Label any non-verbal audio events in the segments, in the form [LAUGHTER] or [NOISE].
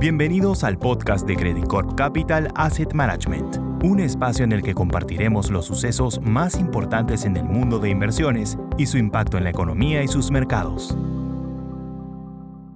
Bienvenidos al podcast de Credit Corp Capital Asset Management, un espacio en el que compartiremos los sucesos más importantes en el mundo de inversiones y su impacto en la economía y sus mercados.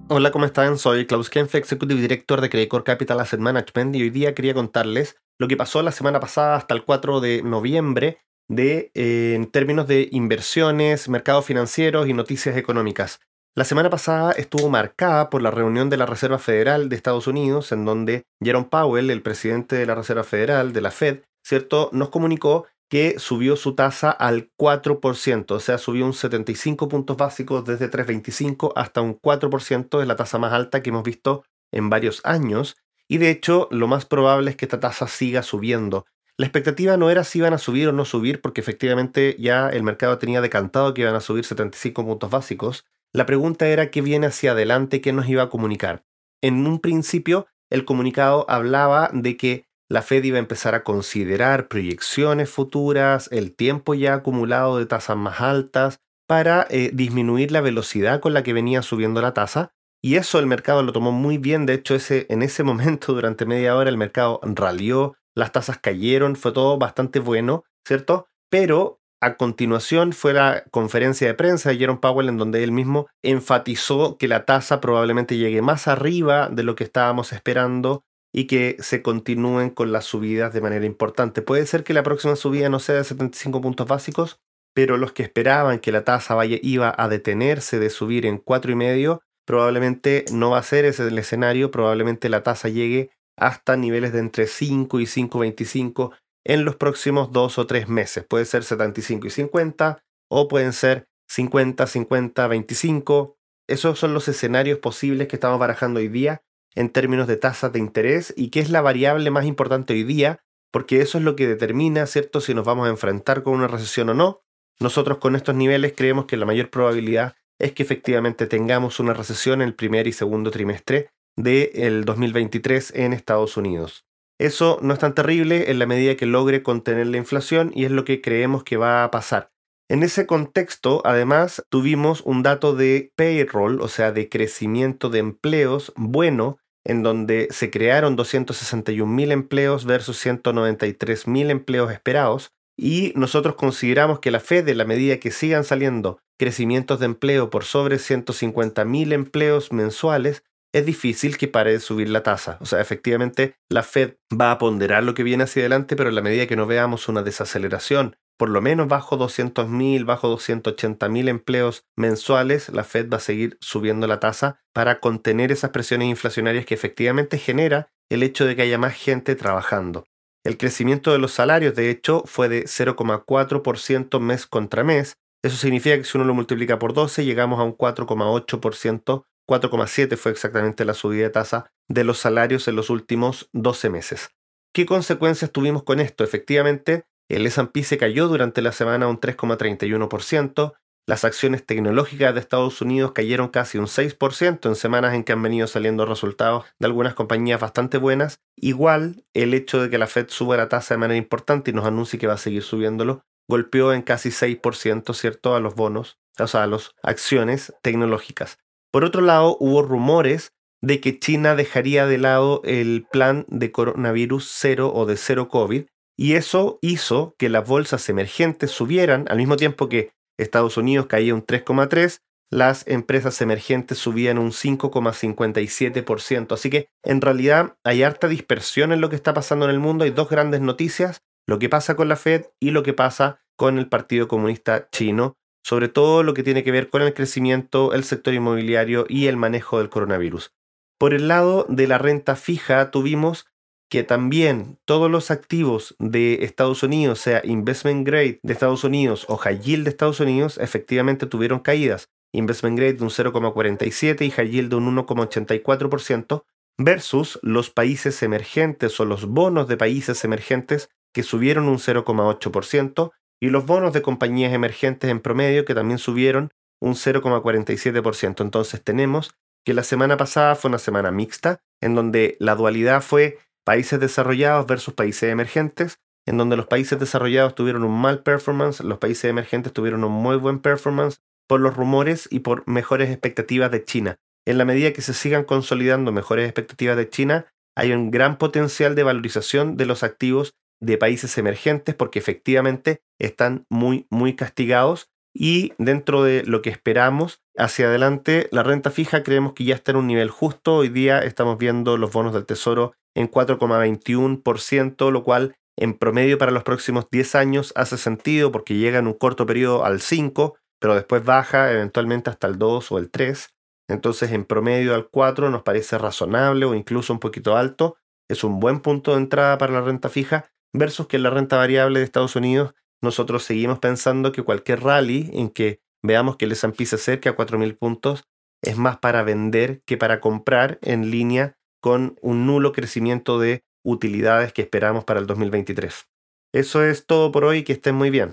Hola, ¿cómo están? Soy Klaus Kempf, Executive Director de Credit Corp Capital Asset Management y hoy día quería contarles lo que pasó la semana pasada hasta el 4 de noviembre de, eh, en términos de inversiones, mercados financieros y noticias económicas. La semana pasada estuvo marcada por la reunión de la Reserva Federal de Estados Unidos, en donde Jerome Powell, el presidente de la Reserva Federal, de la Fed, ¿cierto?, nos comunicó que subió su tasa al 4%, o sea, subió un 75 puntos básicos desde 3,25 hasta un 4%, es la tasa más alta que hemos visto en varios años, y de hecho lo más probable es que esta tasa siga subiendo. La expectativa no era si iban a subir o no subir, porque efectivamente ya el mercado tenía decantado que iban a subir 75 puntos básicos, la pregunta era qué viene hacia adelante, qué nos iba a comunicar. En un principio, el comunicado hablaba de que la Fed iba a empezar a considerar proyecciones futuras, el tiempo ya acumulado de tasas más altas, para eh, disminuir la velocidad con la que venía subiendo la tasa. Y eso el mercado lo tomó muy bien. De hecho, ese, en ese [LAUGHS] momento, durante media hora, el mercado ralió, las tasas cayeron, fue todo bastante bueno, ¿cierto? Pero a continuación fue la conferencia de prensa de Jerome Powell en donde él mismo enfatizó que la tasa probablemente llegue más arriba de lo que estábamos esperando y que se continúen con las subidas de manera importante. Puede ser que la próxima subida no sea de 75 puntos básicos, pero los que esperaban que la tasa vaya, iba a detenerse de subir en 4,5, probablemente no va a ser ese el escenario, probablemente la tasa llegue hasta niveles de entre 5 y 5,25 en los próximos dos o tres meses. Puede ser 75 y 50 o pueden ser 50, 50, 25. Esos son los escenarios posibles que estamos barajando hoy día en términos de tasas de interés y que es la variable más importante hoy día, porque eso es lo que determina, ¿cierto?, si nos vamos a enfrentar con una recesión o no. Nosotros con estos niveles creemos que la mayor probabilidad es que efectivamente tengamos una recesión en el primer y segundo trimestre del 2023 en Estados Unidos. Eso no es tan terrible en la medida que logre contener la inflación y es lo que creemos que va a pasar. En ese contexto, además, tuvimos un dato de payroll, o sea, de crecimiento de empleos bueno, en donde se crearon 261.000 empleos versus 193.000 empleos esperados. Y nosotros consideramos que la Fed, en la medida que sigan saliendo crecimientos de empleo por sobre 150.000 empleos mensuales, es difícil que pare de subir la tasa. O sea, efectivamente, la Fed va a ponderar lo que viene hacia adelante, pero en la medida que no veamos una desaceleración, por lo menos bajo 200.000, bajo 280.000 empleos mensuales, la Fed va a seguir subiendo la tasa para contener esas presiones inflacionarias que efectivamente genera el hecho de que haya más gente trabajando. El crecimiento de los salarios, de hecho, fue de 0,4% mes contra mes. Eso significa que si uno lo multiplica por 12, llegamos a un 4,8% 4,7 fue exactamente la subida de tasa de los salarios en los últimos 12 meses. ¿Qué consecuencias tuvimos con esto? Efectivamente, el S&P se cayó durante la semana un 3,31%, las acciones tecnológicas de Estados Unidos cayeron casi un 6% en semanas en que han venido saliendo resultados de algunas compañías bastante buenas. Igual, el hecho de que la Fed suba la tasa de manera importante y nos anuncie que va a seguir subiéndolo, golpeó en casi 6%, ¿cierto?, a los bonos, o sea, a las acciones tecnológicas. Por otro lado, hubo rumores de que China dejaría de lado el plan de coronavirus cero o de cero COVID, y eso hizo que las bolsas emergentes subieran al mismo tiempo que Estados Unidos caía un 3,3%, las empresas emergentes subían un 5,57%. Así que en realidad hay harta dispersión en lo que está pasando en el mundo. Hay dos grandes noticias, lo que pasa con la Fed y lo que pasa con el Partido Comunista Chino sobre todo lo que tiene que ver con el crecimiento, el sector inmobiliario y el manejo del coronavirus. Por el lado de la renta fija, tuvimos que también todos los activos de Estados Unidos, sea investment grade de Estados Unidos o high yield de Estados Unidos, efectivamente tuvieron caídas. Investment grade de un 0,47 y high yield de un 1,84%, versus los países emergentes o los bonos de países emergentes que subieron un 0,8% y los bonos de compañías emergentes en promedio que también subieron un 0,47%. Entonces tenemos que la semana pasada fue una semana mixta, en donde la dualidad fue países desarrollados versus países emergentes, en donde los países desarrollados tuvieron un mal performance, los países emergentes tuvieron un muy buen performance por los rumores y por mejores expectativas de China. en la medida que se sigan consolidando mejores expectativas de China, hay un gran potencial de valorización de los activos de países emergentes porque efectivamente están muy, muy castigados y dentro de lo que esperamos hacia adelante, la renta fija creemos que ya está en un nivel justo. Hoy día estamos viendo los bonos del Tesoro en 4,21%, lo cual en promedio para los próximos 10 años hace sentido porque llega en un corto periodo al 5, pero después baja eventualmente hasta el 2 o el 3. Entonces en promedio al 4 nos parece razonable o incluso un poquito alto. Es un buen punto de entrada para la renta fija versus que la renta variable de Estados Unidos nosotros seguimos pensando que cualquier rally en que veamos que el S&P se acerca a 4.000 puntos es más para vender que para comprar en línea con un nulo crecimiento de utilidades que esperamos para el 2023. Eso es todo por hoy, que estén muy bien.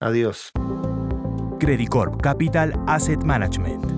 Adiós. Credit Corp Capital Asset Management